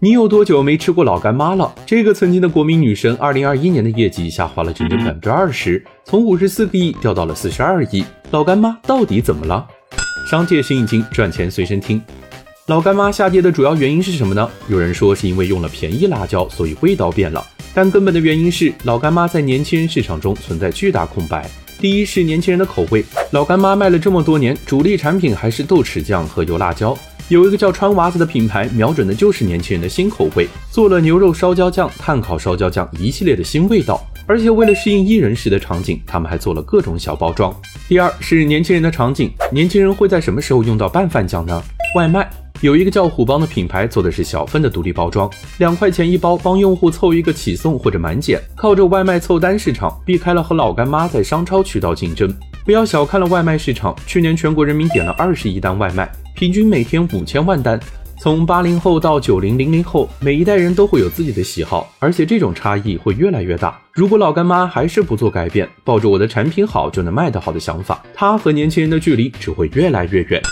你有多久没吃过老干妈了？这个曾经的国民女神，二零二一年的业绩下滑了整整百分之二十，从五十四个亿掉到了四十二亿。老干妈到底怎么了？商界新引擎，赚钱随身听。老干妈下跌的主要原因是什么呢？有人说是因为用了便宜辣椒，所以味道变了。但根本的原因是老干妈在年轻人市场中存在巨大空白。第一是年轻人的口味，老干妈卖了这么多年，主力产品还是豆豉酱和油辣椒。有一个叫川娃子的品牌，瞄准的就是年轻人的新口味，做了牛肉烧焦酱、炭烤烧焦酱一系列的新味道。而且为了适应一人食的场景，他们还做了各种小包装。第二是年轻人的场景，年轻人会在什么时候用到拌饭酱呢？外卖。有一个叫虎帮的品牌，做的是小份的独立包装，两块钱一包，帮用户凑一个起送或者满减，靠着外卖凑单市场，避开了和老干妈在商超渠道竞争。不要小看了外卖市场，去年全国人民点了二十亿单外卖。平均每天五千万单，从八零后到九零零零后，每一代人都会有自己的喜好，而且这种差异会越来越大。如果老干妈还是不做改变，抱着我的产品好就能卖得好的想法，它和年轻人的距离只会越来越远。